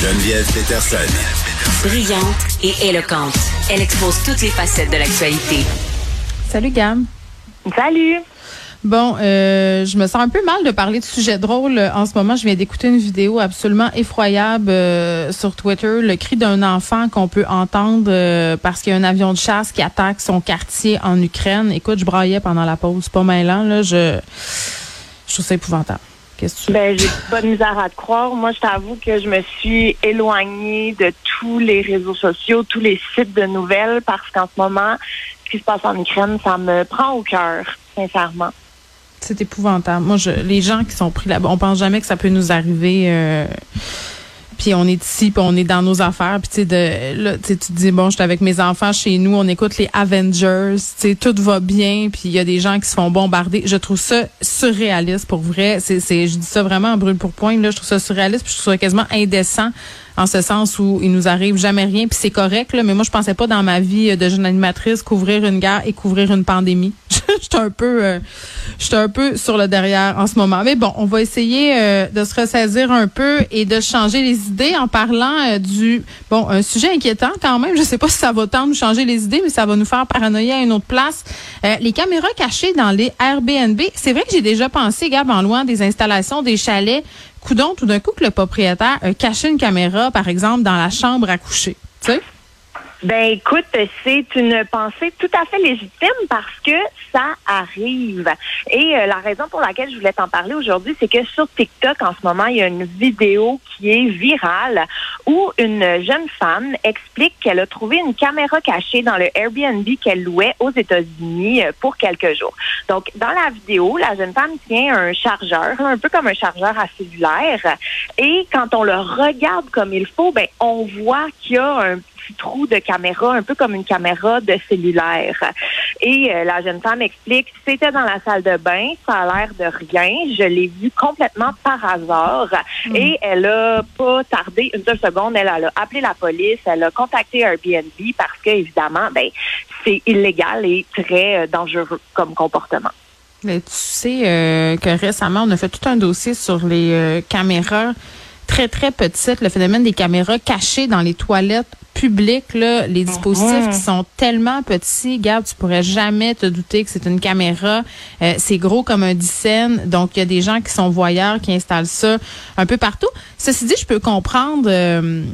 Geneviève Peterson. Brillante et éloquente, elle expose toutes les facettes de l'actualité. Salut Gam. Salut. Bon, euh, je me sens un peu mal de parler de sujets drôles en ce moment. Je viens d'écouter une vidéo absolument effroyable euh, sur Twitter, le cri d'un enfant qu'on peut entendre euh, parce qu'il y a un avion de chasse qui attaque son quartier en Ukraine. Écoute, je braillais pendant la pause, pas mêlant là. Je, je trouve ça épouvantable. Ben, j'ai pas de misère à te croire. Moi, je t'avoue que je me suis éloignée de tous les réseaux sociaux, tous les sites de nouvelles, parce qu'en ce moment, ce qui se passe en Ukraine, ça me prend au cœur, sincèrement. C'est épouvantable. Moi, je, les gens qui sont pris là-bas, on pense jamais que ça peut nous arriver. Euh, puis on est ici, puis on est dans nos affaires, puis tu de là, tu dis bon, je suis avec mes enfants chez nous, on écoute les Avengers, tu tout va bien, puis il y a des gens qui se font bombarder. Je trouve ça surréaliste pour vrai. C'est c'est je dis ça vraiment en brûle pour point là, je trouve ça surréaliste, puis je trouve ça quasiment indécent en ce sens où il nous arrive jamais rien, puis c'est correct là, mais moi je pensais pas dans ma vie de jeune animatrice couvrir une guerre et couvrir une pandémie. J'étais un peu euh, un peu sur le derrière en ce moment. Mais bon, on va essayer euh, de se ressaisir un peu et de changer les idées en parlant euh, du bon, un sujet inquiétant quand même, je sais pas si ça va tant nous changer les idées, mais ça va nous faire paranoïer à une autre place. les caméras cachées dans les Airbnb, c'est vrai que j'ai déjà pensé Gab en loin des installations des chalets coudon, tout d'un coup que le propriétaire a caché une caméra, par exemple, dans la chambre à coucher. Tu sais? Ben écoute, c'est une pensée tout à fait légitime parce que ça arrive. Et euh, la raison pour laquelle je voulais t'en parler aujourd'hui, c'est que sur TikTok en ce moment, il y a une vidéo qui est virale où une jeune femme explique qu'elle a trouvé une caméra cachée dans le Airbnb qu'elle louait aux États-Unis euh, pour quelques jours. Donc dans la vidéo, la jeune femme tient un chargeur, un peu comme un chargeur à cellulaire, et quand on le regarde comme il faut, ben on voit qu'il y a un trou de caméra, un peu comme une caméra de cellulaire. Et euh, la jeune femme explique, c'était dans la salle de bain, ça a l'air de rien. Je l'ai vu complètement par hasard. Hmm. Et elle a pas tardé une seule seconde, elle, a appelé la police, elle a contacté Airbnb parce que évidemment, ben c'est illégal et très euh, dangereux comme comportement. Mais tu sais euh, que récemment, on a fait tout un dossier sur les caméras très, très petites, le phénomène des caméras cachées dans les toilettes public, là, les dispositifs qui sont tellement petits, garde, tu pourrais jamais te douter que c'est une caméra. Euh, c'est gros comme un dixaine. Donc, il y a des gens qui sont voyeurs, qui installent ça un peu partout. Ceci dit, je peux comprendre, euh,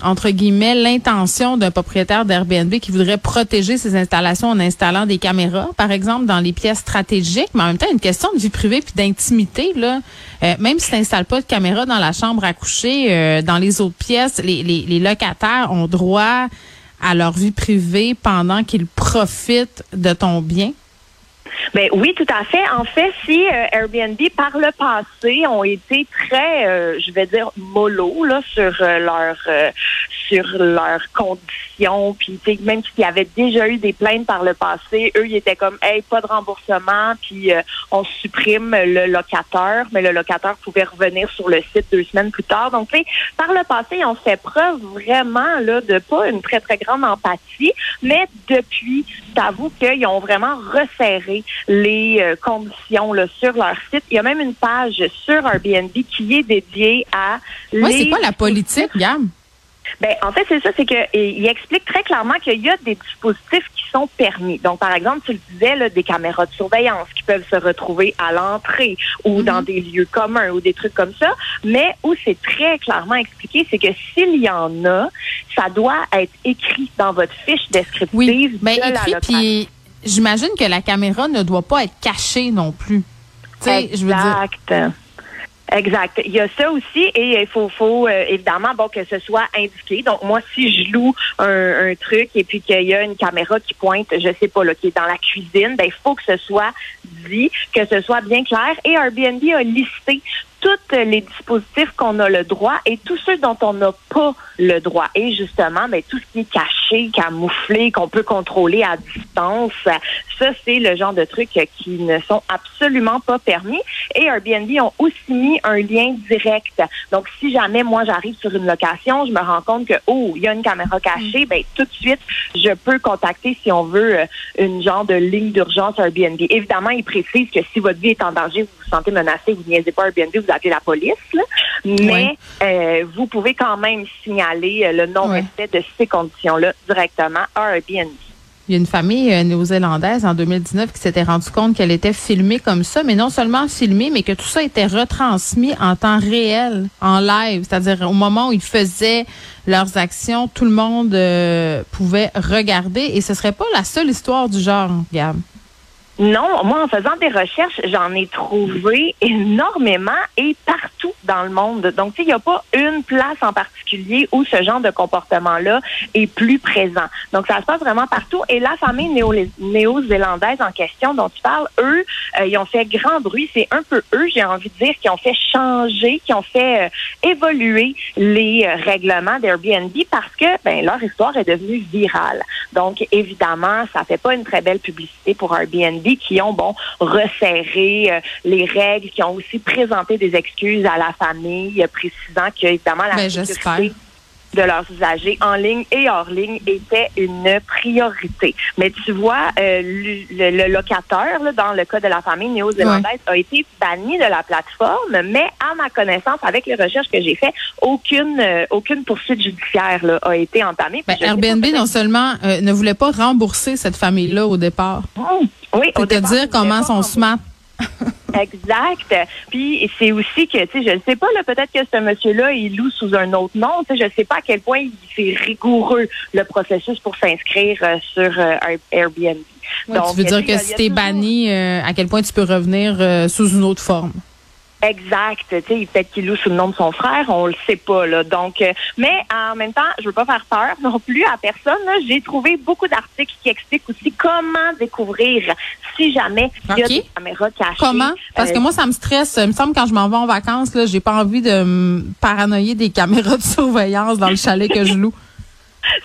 entre guillemets, l'intention d'un propriétaire d'Airbnb qui voudrait protéger ses installations en installant des caméras, par exemple, dans les pièces stratégiques. Mais en même temps, une question de vie privée puis d'intimité, là. Euh, même si tu n'installes pas de caméra dans la chambre à coucher, dans les autres pièces, les, les locataires ont droit à leur vie privée pendant qu'ils profitent de ton bien? Ben oui, tout à fait. En fait, si euh, Airbnb par le passé ont été très, euh, je vais dire, mollo là sur euh, leur sur leurs conditions, puis même s'il y avait déjà eu des plaintes par le passé, eux ils étaient comme, hey, pas de remboursement, puis on supprime le locataire, mais le locataire pouvait revenir sur le site deux semaines plus tard. Donc, tu sais, par le passé, ils ont fait preuve vraiment là de pas une très très grande empathie, mais depuis, t'avoue qu'ils ont vraiment resserré les euh, conditions là, sur leur site. Il y a même une page sur Airbnb qui est dédiée à. Oui, c'est pas la politique, Gam? Ben, en fait, c'est ça, c'est que il explique très clairement qu'il y a des dispositifs qui sont permis. Donc, par exemple, tu le disais, là, des caméras de surveillance qui peuvent se retrouver à l'entrée ou dans mhm. des lieux communs ou des trucs comme ça. Mais où c'est très clairement expliqué, c'est que s'il y en a, ça doit être écrit dans votre fiche descriptive oui, ben, écrit, Puis j'imagine que la caméra ne doit pas être cachée non plus. Exact. Je veux dire... Exact. Il y a ça aussi et il faut, faut euh, évidemment bon que ce soit indiqué. Donc moi, si je loue un, un truc et puis qu'il y a une caméra qui pointe, je sais pas là, qui est dans la cuisine, ben il faut que ce soit dit, que ce soit bien clair. Et Airbnb a listé tous les dispositifs qu'on a le droit et tous ceux dont on n'a pas le droit. Et justement, ben, tout ce qui est caché, camouflé, qu'on peut contrôler à distance, ça, c'est le genre de trucs qui ne sont absolument pas permis. Et Airbnb ont aussi mis un lien direct. Donc, si jamais moi j'arrive sur une location, je me rends compte que, oh, il y a une caméra cachée, ben, tout de suite, je peux contacter, si on veut, une genre de ligne d'urgence Airbnb. Évidemment, ils précisent que si votre vie est en danger, vous vous sentez menacé, vous niaisez pas Airbnb, vous appeler la police, là. mais euh, vous pouvez quand même signaler le non-respect de ces conditions-là directement à Airbnb. Il y a une famille euh, néo-zélandaise en 2019 qui s'était rendu compte qu'elle était filmée comme ça, mais non seulement filmée, mais que tout ça était retransmis en temps réel, en live, c'est-à-dire au moment où ils faisaient leurs actions, tout le monde euh, pouvait regarder et ce serait pas la seule histoire du genre, Gab. Non, moi, en faisant des recherches, j'en ai trouvé énormément et partout dans le monde. Donc, il n'y a pas une place en particulier où ce genre de comportement-là est plus présent. Donc, ça se passe vraiment partout. Et la famille néo-zélandaise en question dont tu parles, eux, euh, ils ont fait grand bruit. C'est un peu eux, j'ai envie de dire, qui ont fait changer, qui ont fait euh, évoluer les euh, règlements d'Airbnb parce que ben, leur histoire est devenue virale. Donc, évidemment, ça fait pas une très belle publicité pour Airbnb qui ont bon resserré les règles, qui ont aussi présenté des excuses à la famille, précisant que évidemment la ben, sécurité de leurs usagers en ligne et hors ligne était une priorité. Mais tu vois, euh, le, locateur, dans le cas de la famille néo-zélandaise, a été banni de la plateforme, mais à ma connaissance, avec les recherches que j'ai faites, aucune euh, aucune poursuite judiciaire a été entamée. Ben, Airbnb non seulement euh, ne voulait pas rembourser cette famille-là au départ. Mmh. Oui, au te dire comment sont smart. Exact. Puis c'est aussi que, tu sais, je ne sais pas, là, peut-être que ce monsieur-là, il loue sous un autre nom. Tu sais, je ne sais pas à quel point il fait rigoureux le processus pour s'inscrire euh, sur euh, Airbnb. Donc, tu veux dire que si tu es banni, euh, à quel point tu peux revenir sous une autre forme? Exact. Tu sais, peut-être qu'il loue sous le nom de son frère, on le sait pas là. Donc, euh, mais en même temps, je veux pas faire peur non plus à personne. J'ai trouvé beaucoup d'articles qui expliquent aussi comment découvrir si jamais il y a des caméras cachées. Comment? Parce que euh, moi, ça me stresse. Il me semble quand je m'en vais en vacances là, j'ai pas envie de me paranoïer des caméras de surveillance dans le chalet que je loue.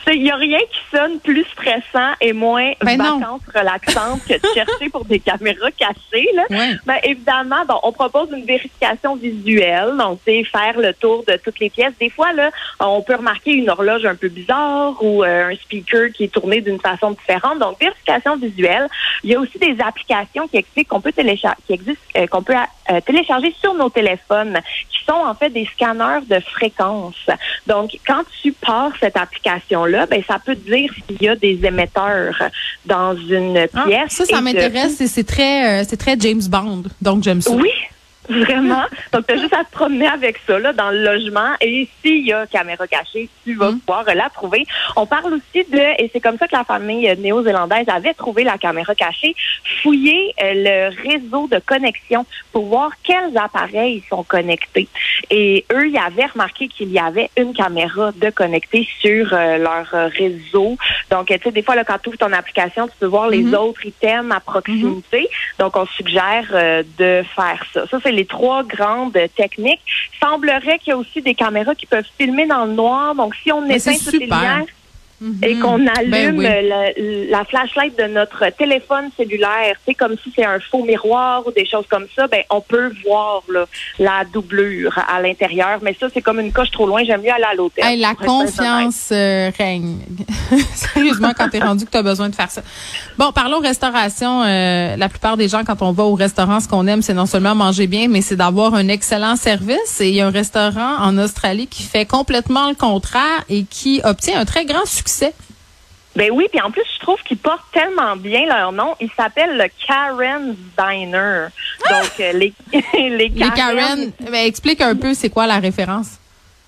Il n'y a rien qui sonne plus stressant et moins ben vacances relaxantes que de chercher pour des caméras cachées. Là. Ben, évidemment, bon, on propose une vérification visuelle, donc c'est faire le tour de toutes les pièces. Des fois, là, on peut remarquer une horloge un peu bizarre ou euh, un speaker qui est tourné d'une façon différente. Donc, vérification visuelle. Il y a aussi des applications qui expliquent qu'on peut télécharger, qui existent, euh, qu'on peut euh, télécharger sur nos téléphones, qui sont en fait des scanners de fréquences. Donc, quand tu pars cette application là ben, ça peut dire s'il y a des émetteurs dans une ah, pièce. ça, ça m'intéresse. C'est très, euh, c'est très James Bond. Donc, j'aime ça. Oui. Vraiment. Donc, tu as juste à te promener avec ça là, dans le logement. Et s'il y a caméra cachée, tu vas mm. pouvoir la trouver. On parle aussi de, et c'est comme ça que la famille néo-zélandaise avait trouvé la caméra cachée, fouiller euh, le réseau de connexion pour voir quels appareils sont connectés. Et eux, ils avaient remarqué qu'il y avait une caméra de connectée sur euh, leur réseau. Donc, tu sais, des fois, là, quand tu ouvres ton application, tu peux voir les mm-hmm. autres items à proximité. Mm-hmm. Donc, on suggère euh, de faire ça. Ça, c'est les trois grandes techniques. Il semblerait qu'il y a aussi des caméras qui peuvent filmer dans le noir. Donc, si on éteint toutes les lumières, et mhm. qu'on ben allume la, flashlight de notre téléphone cellulaire, c'est comme si c'est un faux miroir ou des choses comme ça, ben on peut voir la doublure à l'intérieur, mais ça c'est comme une coche trop loin, j'aime mieux aller à l'hôtel. la confiance euh, règne. Sérieusement quand tu es rendu que tu as besoin de faire ça. Bon, parlons restauration, euh, la plupart des gens quand on va au restaurant, ce qu'on aime c'est non seulement manger bien, mais c'est d'avoir un excellent service. Et il y a un restaurant en Australie qui fait complètement le contraire et qui obtient un très grand succès ben oui, puis en plus, je trouve qu'ils portent tellement bien leur nom. Ils s'appellent le Karen Diner. Donc, euh, les, les Karen. Les Karen, ben, explique un peu c'est quoi la référence?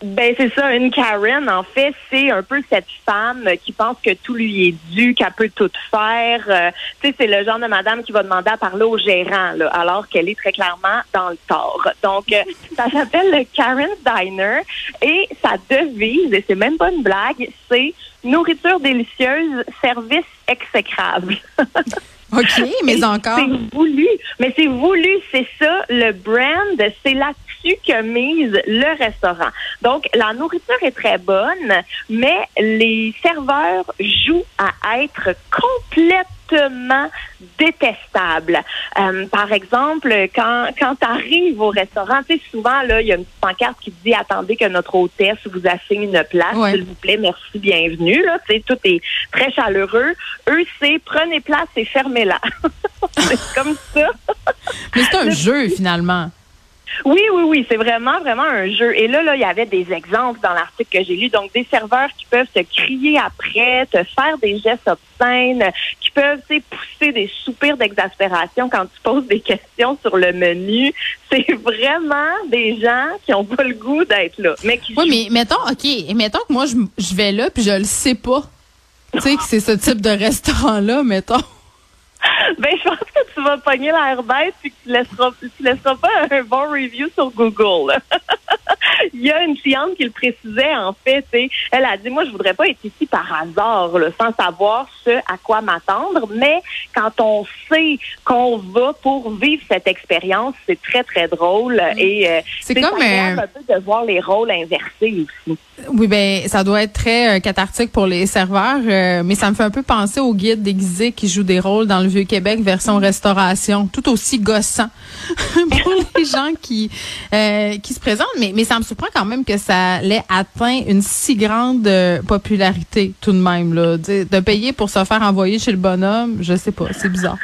Ben c'est ça, une Karen, en fait, c'est un peu cette femme qui pense que tout lui est dû, qu'elle peut tout faire. Euh, tu sais, c'est le genre de madame qui va demander à parler au gérant, là, alors qu'elle est très clairement dans le tort. Donc, euh, ça s'appelle le Karen Diner et sa devise, et c'est même pas une blague, c'est nourriture délicieuse, service exécrable. OK, mais encore. C'est voulu. Mais c'est voulu, c'est ça, le brand, c'est là-dessus que mise le restaurant. Donc, la nourriture est très bonne, mais les serveurs jouent à être complètement détestable. Euh, par exemple, quand, quand tu arrives au restaurant, tu sais, souvent, là, il y a une petite pancarte qui dit attendez que notre hôtesse vous assigne une place, s'il vous plaît, merci, bienvenue. Là, tu sais, tout est très chaleureux. Eux, c'est prenez place et fermez-la. c'est comme ça. Mais c'est un jeu, finalement. Oui, oui, oui, c'est vraiment, vraiment un jeu. Et là, là, il y avait des exemples dans l'article que j'ai lu. Donc, des serveurs qui peuvent se crier après, te faire des gestes obscènes, qui peuvent, tu pousser des soupirs d'exaspération quand tu poses des questions sur le menu. C'est vraiment des gens qui ont pas le goût d'être là. Mais qui oui, mais mettons, OK, mettons que moi, je, je vais là puis je le sais pas. Tu sais que c'est ce type de restaurant-là, mettons. Ben, je pense que tu vas pogner l'air bête et que tu laisseras, tu laisseras pas un bon review sur Google. Il y a une cliente qui le précisait, en fait, elle a dit, moi, je voudrais pas être ici par hasard, sans savoir ce à quoi m'attendre, mais quand on sait qu'on va pour vivre cette expérience, c'est très, très drôle mm. et euh, c'est comme euh, un peu de voir les rôles inversés aussi. Oui, ben ça doit être très euh, cathartique pour les serveurs, mais ça me fait un peu penser aux guides déguisés qui jouent des rôles dans le Vieux-Québec version restauration, tout aussi gossant pour les gens qui qui se présentent, mais, mais ça me surprend quand même que ça l'ait atteint une si grande popularité tout de même là, de, de payer pour se faire envoyer chez le bonhomme, je sais pas, c'est bizarre.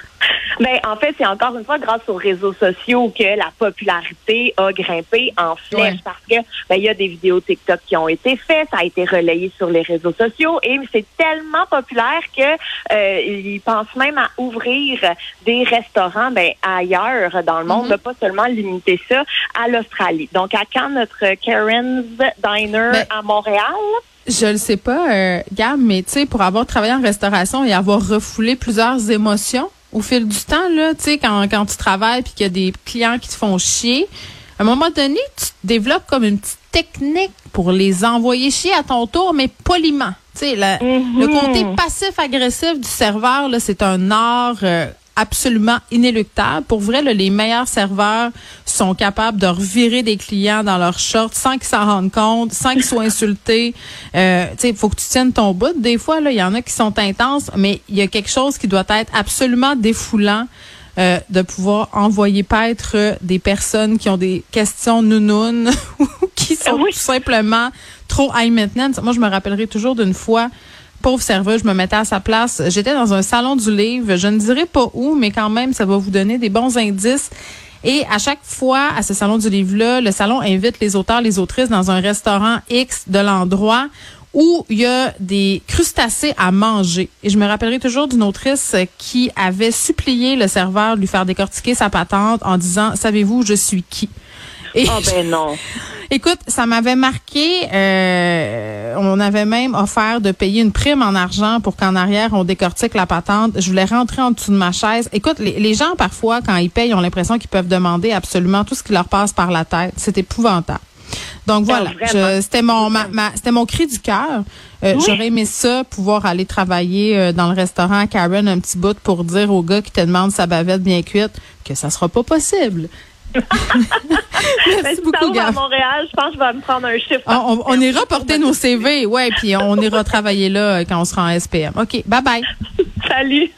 Ben, en fait, c'est encore une fois grâce aux réseaux sociaux que la popularité a grimpé en flèche parce que ben, il y a des vidéos TikTok qui ont été faites, ça a été relayé sur les réseaux sociaux et c'est tellement populaire que euh, ils pensent même à ouvrir des restaurants ben, ailleurs dans le monde, mm-hmm. pas seulement limiter ça à l'Australie. Donc, à quand notre Karen's Diner ben, à Montréal? Je le sais pas, euh, Gab, mais tu sais, pour avoir travaillé en restauration et avoir refoulé plusieurs émotions au fil du temps, là, tu sais, quand, quand tu travailles puis qu'il y a des clients qui te font chier, à un moment donné, tu développes comme une petite technique pour les envoyer chier à ton tour, mais poliment. Tu sais, le mm-hmm. côté passif-agressif du serveur, là, c'est un art euh, absolument inéluctable. Pour vrai, les meilleurs serveurs sont capables de revirer des clients dans leur short sans qu'ils s'en rendent compte, sans qu'ils soient insultés. Euh, il faut que tu tiennes ton bout. Des fois, il y en a qui sont intenses, mais il y a quelque chose qui doit être absolument défoulant. Euh, de pouvoir envoyer paître des personnes qui ont des questions nounounes ou qui sont tout simplement trop high maintenance. Moi, je me rappellerai toujours d'une fois pauvre serveuse, je me mettais à sa place. J'étais dans un salon du livre. Je ne dirai pas où, mais quand même, ça va vous donner des bons indices. Et à chaque fois, à ce salon du livre-là, le salon invite les auteurs, les autrices dans un restaurant X de l'endroit où il y a des crustacés à manger. Et je me rappellerai toujours d'une autrice qui avait supplié le serveur de lui faire décortiquer sa patente en disant, savez-vous, je suis qui? Et oh ben non. Écoute, ça m'avait marqué. Euh, on avait même offert de payer une prime en argent pour qu'en arrière on décortique la patente. Je voulais rentrer en dessous de ma chaise. Écoute, les, gens parfois quand ils payent, ont l'impression qu'ils peuvent demander absolument tout ce qui leur passe par la tête. C'est épouvantable. Donc voilà, c'était mon c'était mon cri du cœur. Euh, j'aurais aimé ça, pouvoir aller travailler euh, dans le restaurant Karen un petit bout pour dire au gars qui te demande sa bavette bien cuite que ça sera pas possible. Merci beaucoup, à Montréal, je pense que je vais me prendre un chiffre. Ah, on, on, ira porter nos CV, ouais, puis on ira travailler là quand on sera en SPM. OK, bye bye. Salut.